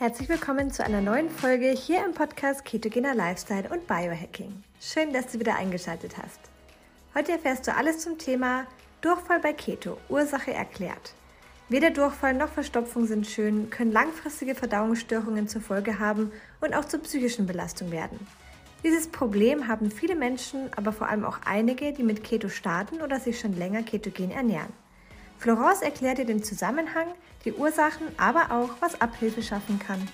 Herzlich willkommen zu einer neuen Folge hier im Podcast Ketogener Lifestyle und Biohacking. Schön, dass du wieder eingeschaltet hast. Heute erfährst du alles zum Thema Durchfall bei Keto, Ursache erklärt. Weder Durchfall noch Verstopfung sind schön, können langfristige Verdauungsstörungen zur Folge haben und auch zur psychischen Belastung werden. Dieses Problem haben viele Menschen, aber vor allem auch einige, die mit Keto starten oder sich schon länger ketogen ernähren. Florence erklärt dir den Zusammenhang, die Ursachen, aber auch, was Abhilfe schaffen kann.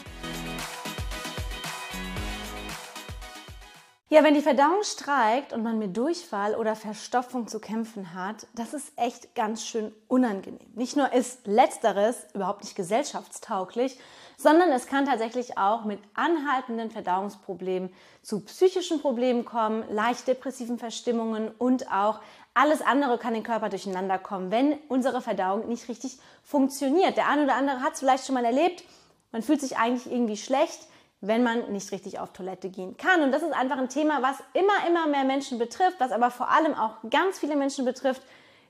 Ja, wenn die Verdauung streikt und man mit Durchfall oder Verstopfung zu kämpfen hat, das ist echt ganz schön unangenehm. Nicht nur ist letzteres überhaupt nicht gesellschaftstauglich, sondern es kann tatsächlich auch mit anhaltenden Verdauungsproblemen zu psychischen Problemen kommen, leicht depressiven Verstimmungen und auch alles andere kann den Körper durcheinander kommen, wenn unsere Verdauung nicht richtig funktioniert. Der eine oder andere hat es vielleicht schon mal erlebt. Man fühlt sich eigentlich irgendwie schlecht, wenn man nicht richtig auf Toilette gehen kann. Und das ist einfach ein Thema, was immer, immer mehr Menschen betrifft, was aber vor allem auch ganz viele Menschen betrifft,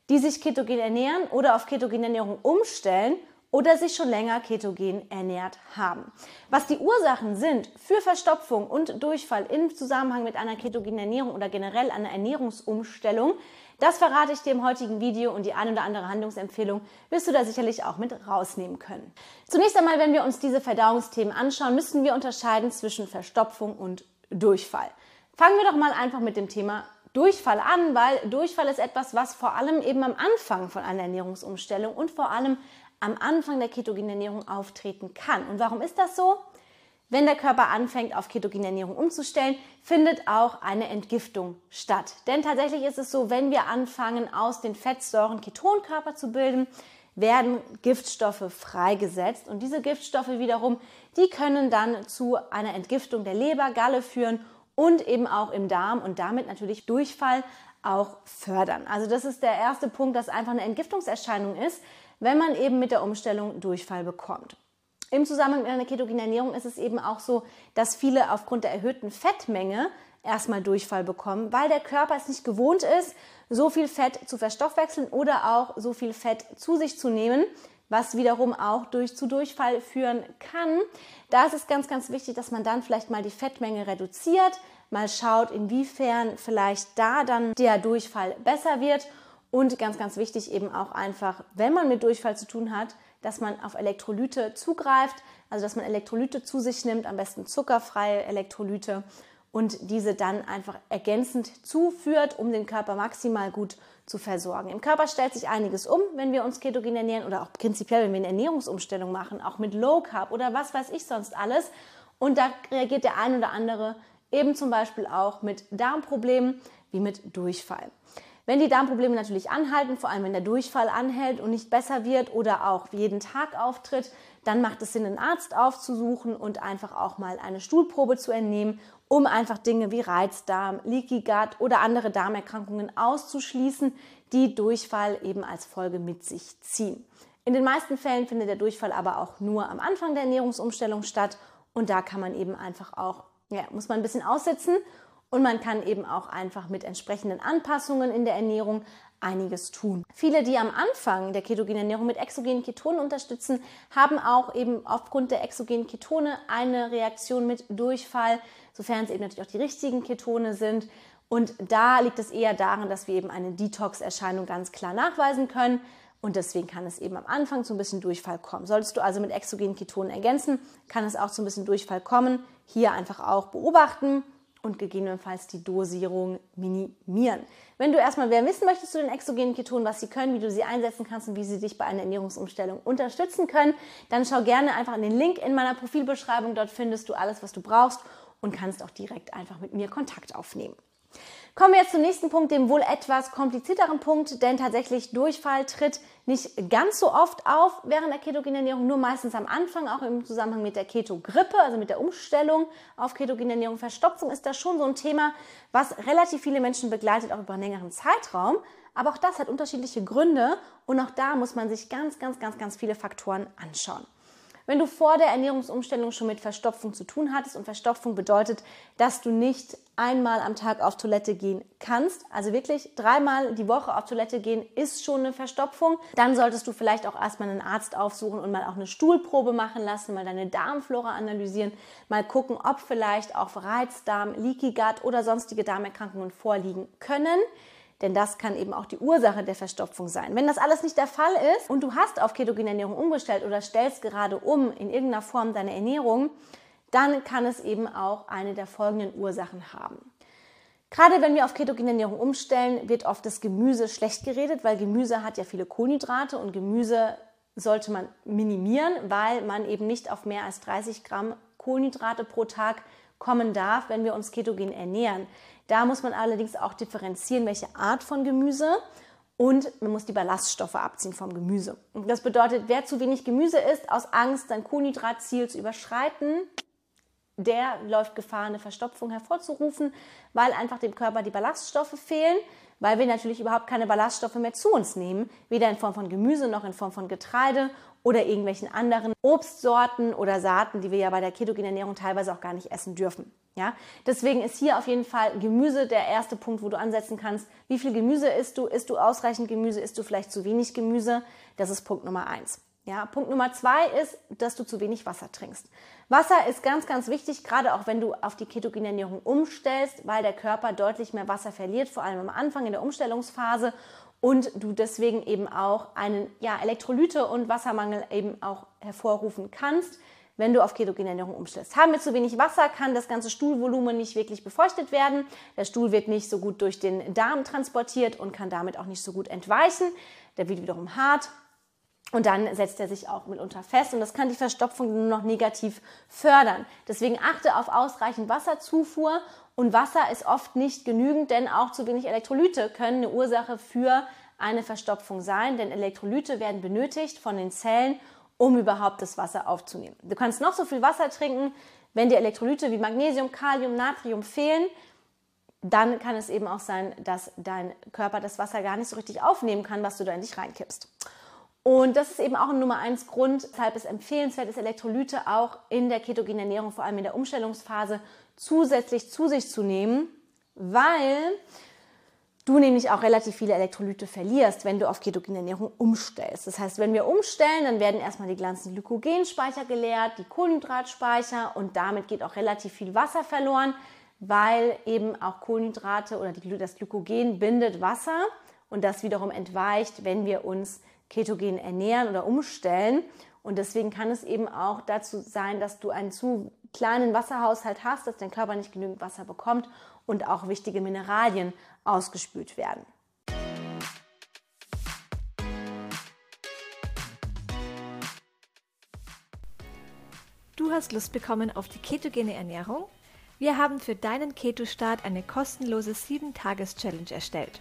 die sich ketogen ernähren oder auf ketogene Ernährung umstellen oder sich schon länger ketogen ernährt haben. Was die Ursachen sind für Verstopfung und Durchfall im Zusammenhang mit einer ketogenen Ernährung oder generell einer Ernährungsumstellung, das verrate ich dir im heutigen Video und die ein oder andere Handlungsempfehlung wirst du da sicherlich auch mit rausnehmen können. Zunächst einmal, wenn wir uns diese Verdauungsthemen anschauen, müssen wir unterscheiden zwischen Verstopfung und Durchfall. Fangen wir doch mal einfach mit dem Thema Durchfall an, weil Durchfall ist etwas, was vor allem eben am Anfang von einer Ernährungsumstellung und vor allem am Anfang der ketogenen Ernährung auftreten kann. Und warum ist das so? Wenn der Körper anfängt, auf ketogene Ernährung umzustellen, findet auch eine Entgiftung statt. Denn tatsächlich ist es so, wenn wir anfangen, aus den Fettsäuren Ketonkörper zu bilden, werden Giftstoffe freigesetzt. Und diese Giftstoffe wiederum, die können dann zu einer Entgiftung der Leber, Galle führen und eben auch im Darm und damit natürlich Durchfall auch fördern. Also das ist der erste Punkt, dass einfach eine Entgiftungserscheinung ist, wenn man eben mit der Umstellung Durchfall bekommt. Im Zusammenhang mit einer ketogenen Ernährung ist es eben auch so, dass viele aufgrund der erhöhten Fettmenge erstmal Durchfall bekommen, weil der Körper es nicht gewohnt ist, so viel Fett zu verstoffwechseln oder auch so viel Fett zu sich zu nehmen, was wiederum auch durch zu Durchfall führen kann. Da ist es ganz, ganz wichtig, dass man dann vielleicht mal die Fettmenge reduziert, mal schaut, inwiefern vielleicht da dann der Durchfall besser wird und ganz, ganz wichtig eben auch einfach, wenn man mit Durchfall zu tun hat, dass man auf Elektrolyte zugreift, also dass man Elektrolyte zu sich nimmt, am besten zuckerfreie Elektrolyte und diese dann einfach ergänzend zuführt, um den Körper maximal gut zu versorgen. Im Körper stellt sich einiges um, wenn wir uns ketogen ernähren oder auch prinzipiell, wenn wir eine Ernährungsumstellung machen, auch mit Low Carb oder was weiß ich sonst alles. Und da reagiert der ein oder andere eben zum Beispiel auch mit Darmproblemen wie mit Durchfall. Wenn die Darmprobleme natürlich anhalten, vor allem wenn der Durchfall anhält und nicht besser wird oder auch jeden Tag auftritt, dann macht es Sinn, einen Arzt aufzusuchen und einfach auch mal eine Stuhlprobe zu entnehmen, um einfach Dinge wie Reizdarm, Leaky Gut oder andere Darmerkrankungen auszuschließen, die Durchfall eben als Folge mit sich ziehen. In den meisten Fällen findet der Durchfall aber auch nur am Anfang der Ernährungsumstellung statt und da kann man eben einfach auch, ja, muss man ein bisschen aussitzen und man kann eben auch einfach mit entsprechenden Anpassungen in der Ernährung einiges tun. Viele, die am Anfang der ketogenen Ernährung mit exogenen Ketonen unterstützen, haben auch eben aufgrund der exogenen Ketone eine Reaktion mit Durchfall, sofern es eben natürlich auch die richtigen Ketone sind. Und da liegt es eher daran, dass wir eben eine Detox-Erscheinung ganz klar nachweisen können. Und deswegen kann es eben am Anfang zu ein bisschen Durchfall kommen. Solltest du also mit exogenen Ketonen ergänzen, kann es auch zu ein bisschen Durchfall kommen. Hier einfach auch beobachten und gegebenenfalls die Dosierung minimieren. Wenn du erstmal mehr wissen möchtest zu den exogenen Ketonen, was sie können, wie du sie einsetzen kannst und wie sie dich bei einer Ernährungsumstellung unterstützen können, dann schau gerne einfach an den Link in meiner Profilbeschreibung. Dort findest du alles, was du brauchst und kannst auch direkt einfach mit mir Kontakt aufnehmen. Kommen wir jetzt zum nächsten Punkt, dem wohl etwas komplizierteren Punkt, denn tatsächlich Durchfall tritt nicht ganz so oft auf während der ketogenen Ernährung, nur meistens am Anfang, auch im Zusammenhang mit der Keto-Grippe, also mit der Umstellung auf ketogene Ernährung. Verstopfung ist da schon so ein Thema, was relativ viele Menschen begleitet, auch über einen längeren Zeitraum. Aber auch das hat unterschiedliche Gründe und auch da muss man sich ganz, ganz, ganz, ganz viele Faktoren anschauen. Wenn du vor der Ernährungsumstellung schon mit Verstopfung zu tun hattest und Verstopfung bedeutet, dass du nicht einmal am Tag auf Toilette gehen kannst, also wirklich dreimal die Woche auf Toilette gehen, ist schon eine Verstopfung, dann solltest du vielleicht auch erstmal einen Arzt aufsuchen und mal auch eine Stuhlprobe machen lassen, mal deine Darmflora analysieren, mal gucken, ob vielleicht auch Reizdarm, Leaky Gut oder sonstige Darmerkrankungen vorliegen können. Denn das kann eben auch die Ursache der Verstopfung sein. Wenn das alles nicht der Fall ist und du hast auf ketogene Ernährung umgestellt oder stellst gerade um in irgendeiner Form deine Ernährung, dann kann es eben auch eine der folgenden Ursachen haben. Gerade wenn wir auf ketogene Ernährung umstellen, wird oft das Gemüse schlecht geredet, weil Gemüse hat ja viele Kohlenhydrate und Gemüse sollte man minimieren, weil man eben nicht auf mehr als 30 Gramm Kohlenhydrate pro Tag kommen darf, wenn wir uns ketogen ernähren. Da muss man allerdings auch differenzieren, welche Art von Gemüse und man muss die Ballaststoffe abziehen vom Gemüse. Und das bedeutet, wer zu wenig Gemüse isst, aus Angst, sein Kohlenhydratziel zu überschreiten, der läuft Gefahr, eine Verstopfung hervorzurufen, weil einfach dem Körper die Ballaststoffe fehlen, weil wir natürlich überhaupt keine Ballaststoffe mehr zu uns nehmen, weder in Form von Gemüse noch in Form von Getreide oder irgendwelchen anderen Obstsorten oder Saaten, die wir ja bei der ketogenen Ernährung teilweise auch gar nicht essen dürfen. Ja, deswegen ist hier auf jeden Fall Gemüse der erste Punkt, wo du ansetzen kannst. Wie viel Gemüse isst du? Isst du ausreichend Gemüse? Isst du vielleicht zu wenig Gemüse? Das ist Punkt Nummer eins. Ja, Punkt Nummer zwei ist, dass du zu wenig Wasser trinkst. Wasser ist ganz, ganz wichtig, gerade auch wenn du auf die ketogene Ernährung umstellst, weil der Körper deutlich mehr Wasser verliert, vor allem am Anfang in der Umstellungsphase und du deswegen eben auch einen ja, Elektrolyte- und Wassermangel eben auch hervorrufen kannst, wenn du auf ketogene Ernährung umstellst. Haben wir zu wenig Wasser, kann das ganze Stuhlvolumen nicht wirklich befeuchtet werden. Der Stuhl wird nicht so gut durch den Darm transportiert und kann damit auch nicht so gut entweichen. Der wird wiederum hart und dann setzt er sich auch mitunter fest und das kann die Verstopfung nur noch negativ fördern. Deswegen achte auf ausreichend Wasserzufuhr und Wasser ist oft nicht genügend, denn auch zu wenig Elektrolyte können eine Ursache für eine Verstopfung sein, denn Elektrolyte werden benötigt von den Zellen, um überhaupt das Wasser aufzunehmen. Du kannst noch so viel Wasser trinken, wenn dir Elektrolyte wie Magnesium, Kalium, Natrium fehlen, dann kann es eben auch sein, dass dein Körper das Wasser gar nicht so richtig aufnehmen kann, was du da in dich reinkippst. Und das ist eben auch ein Nummer eins Grund, weshalb es empfehlenswert ist, Elektrolyte auch in der ketogenen Ernährung, vor allem in der Umstellungsphase, zusätzlich zu sich zu nehmen, weil du nämlich auch relativ viele Elektrolyte verlierst, wenn du auf ketogene Ernährung umstellst. Das heißt, wenn wir umstellen, dann werden erstmal die ganzen Glykogenspeicher geleert, die Kohlenhydratspeicher und damit geht auch relativ viel Wasser verloren, weil eben auch Kohlenhydrate oder die, das Glykogen bindet Wasser und das wiederum entweicht, wenn wir uns ketogen ernähren oder umstellen. Und deswegen kann es eben auch dazu sein, dass du einen zu kleinen Wasserhaushalt hast, dass dein Körper nicht genügend Wasser bekommt und auch wichtige Mineralien ausgespült werden. Du hast Lust bekommen auf die ketogene Ernährung? Wir haben für deinen Keto-Start eine kostenlose 7-Tages-Challenge erstellt.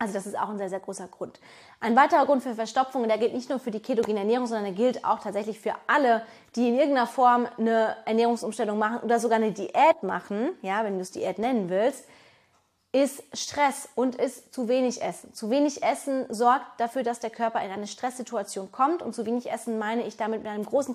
Also das ist auch ein sehr, sehr großer Grund. Ein weiterer Grund für Verstopfung, der gilt nicht nur für die ketogene Ernährung, sondern der gilt auch tatsächlich für alle, die in irgendeiner Form eine Ernährungsumstellung machen oder sogar eine Diät machen, ja, wenn du es Diät nennen willst, ist Stress und ist zu wenig Essen. Zu wenig Essen sorgt dafür, dass der Körper in eine Stresssituation kommt und zu wenig Essen meine ich damit mit einem großen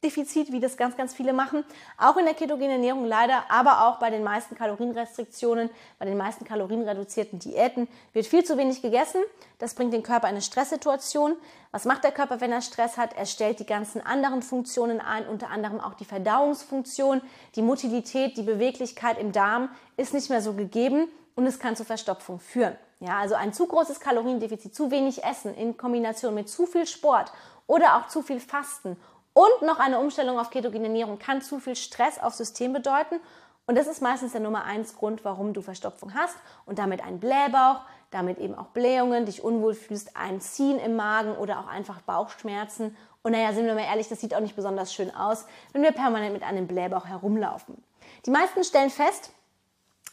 Kaloriendefizit, wie das ganz, ganz viele machen. Auch in der ketogenen Ernährung leider, aber auch bei den meisten Kalorienrestriktionen, bei den meisten kalorienreduzierten Diäten wird viel zu wenig gegessen. Das bringt den Körper in eine Stresssituation. Was macht der Körper, wenn er Stress hat? Er stellt die ganzen anderen Funktionen ein, unter anderem auch die Verdauungsfunktion, die Motilität, die Beweglichkeit im Darm ist nicht mehr so gegeben und es kann zu Verstopfung führen. Ja, also ein zu großes Kaloriendefizit, zu wenig Essen in Kombination mit zu viel Sport oder auch zu viel Fasten und noch eine Umstellung auf ketogene Ernährung kann zu viel Stress aufs System bedeuten. Und das ist meistens der Nummer eins Grund, warum du Verstopfung hast und damit einen Blähbauch, damit eben auch Blähungen, dich unwohl fühlst, ein Ziehen im Magen oder auch einfach Bauchschmerzen. Und naja, sind wir mal ehrlich, das sieht auch nicht besonders schön aus, wenn wir permanent mit einem Blähbauch herumlaufen. Die meisten stellen fest,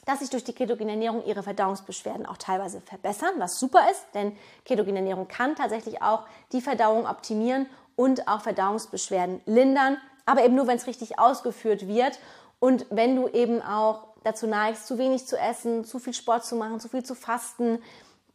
dass sich durch die ketogene Ernährung ihre Verdauungsbeschwerden auch teilweise verbessern, was super ist, denn ketogene Ernährung kann tatsächlich auch die Verdauung optimieren und auch Verdauungsbeschwerden lindern, aber eben nur, wenn es richtig ausgeführt wird und wenn du eben auch dazu neigst, zu wenig zu essen, zu viel Sport zu machen, zu viel zu fasten,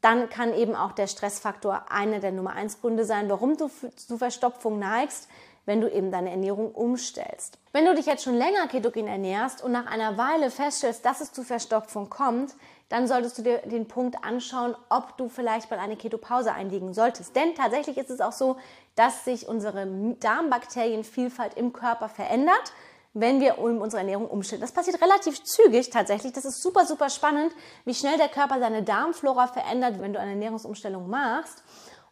dann kann eben auch der Stressfaktor einer der Nummer eins Gründe sein, warum du zu Verstopfung neigst, wenn du eben deine Ernährung umstellst. Wenn du dich jetzt schon länger ketogen ernährst und nach einer Weile feststellst, dass es zu Verstopfung kommt, dann solltest du dir den Punkt anschauen, ob du vielleicht mal eine Ketopause einlegen solltest. Denn tatsächlich ist es auch so, dass sich unsere Darmbakterienvielfalt im Körper verändert wenn wir unsere Ernährung umstellen. Das passiert relativ zügig tatsächlich. Das ist super, super spannend, wie schnell der Körper seine Darmflora verändert, wenn du eine Ernährungsumstellung machst.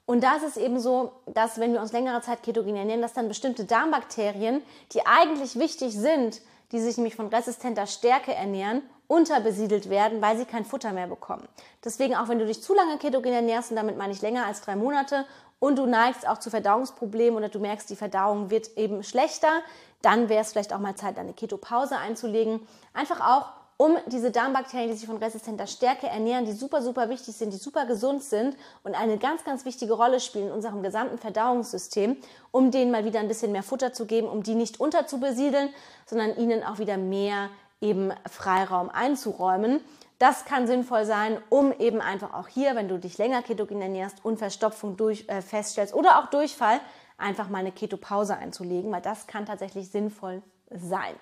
Und da ist es eben so, dass wenn wir uns längere Zeit ketogen ernähren, dass dann bestimmte Darmbakterien, die eigentlich wichtig sind, die sich nämlich von resistenter Stärke ernähren, unterbesiedelt werden, weil sie kein Futter mehr bekommen. Deswegen auch wenn du dich zu lange ketogen ernährst, und damit meine ich länger als drei Monate, und du neigst auch zu Verdauungsproblemen oder du merkst, die Verdauung wird eben schlechter, dann wäre es vielleicht auch mal Zeit, eine Ketopause einzulegen. Einfach auch, um diese Darmbakterien, die sich von resistenter Stärke ernähren, die super, super wichtig sind, die super gesund sind und eine ganz, ganz wichtige Rolle spielen in unserem gesamten Verdauungssystem, um denen mal wieder ein bisschen mehr Futter zu geben, um die nicht unterzubesiedeln, sondern ihnen auch wieder mehr eben Freiraum einzuräumen. Das kann sinnvoll sein, um eben einfach auch hier, wenn du dich länger ketogen ernährst und Verstopfung durch, äh, feststellst oder auch Durchfall, einfach mal eine Ketopause einzulegen, weil das kann tatsächlich sinnvoll sein.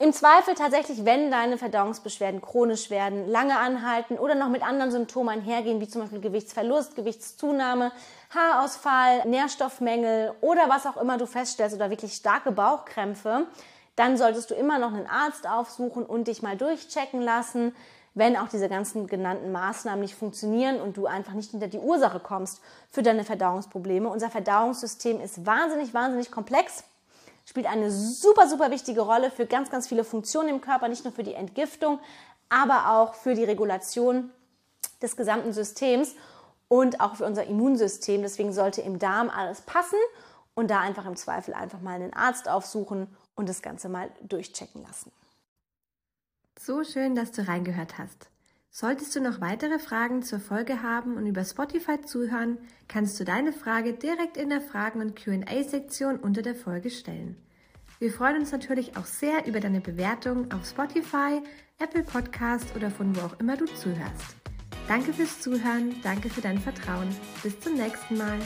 Im Zweifel tatsächlich, wenn deine Verdauungsbeschwerden chronisch werden, lange anhalten oder noch mit anderen Symptomen einhergehen, wie zum Beispiel Gewichtsverlust, Gewichtszunahme, Haarausfall, Nährstoffmängel oder was auch immer du feststellst oder wirklich starke Bauchkrämpfe, dann solltest du immer noch einen Arzt aufsuchen und dich mal durchchecken lassen, wenn auch diese ganzen genannten Maßnahmen nicht funktionieren und du einfach nicht hinter die Ursache kommst für deine Verdauungsprobleme. Unser Verdauungssystem ist wahnsinnig, wahnsinnig komplex, spielt eine super, super wichtige Rolle für ganz, ganz viele Funktionen im Körper, nicht nur für die Entgiftung, aber auch für die Regulation des gesamten Systems und auch für unser Immunsystem. Deswegen sollte im Darm alles passen und da einfach im Zweifel einfach mal einen Arzt aufsuchen und das Ganze mal durchchecken lassen. So schön, dass du reingehört hast. Solltest du noch weitere Fragen zur Folge haben und über Spotify zuhören, kannst du deine Frage direkt in der Fragen- und QA-Sektion unter der Folge stellen. Wir freuen uns natürlich auch sehr über deine Bewertung auf Spotify, Apple Podcast oder von wo auch immer du zuhörst. Danke fürs Zuhören, danke für dein Vertrauen. Bis zum nächsten Mal.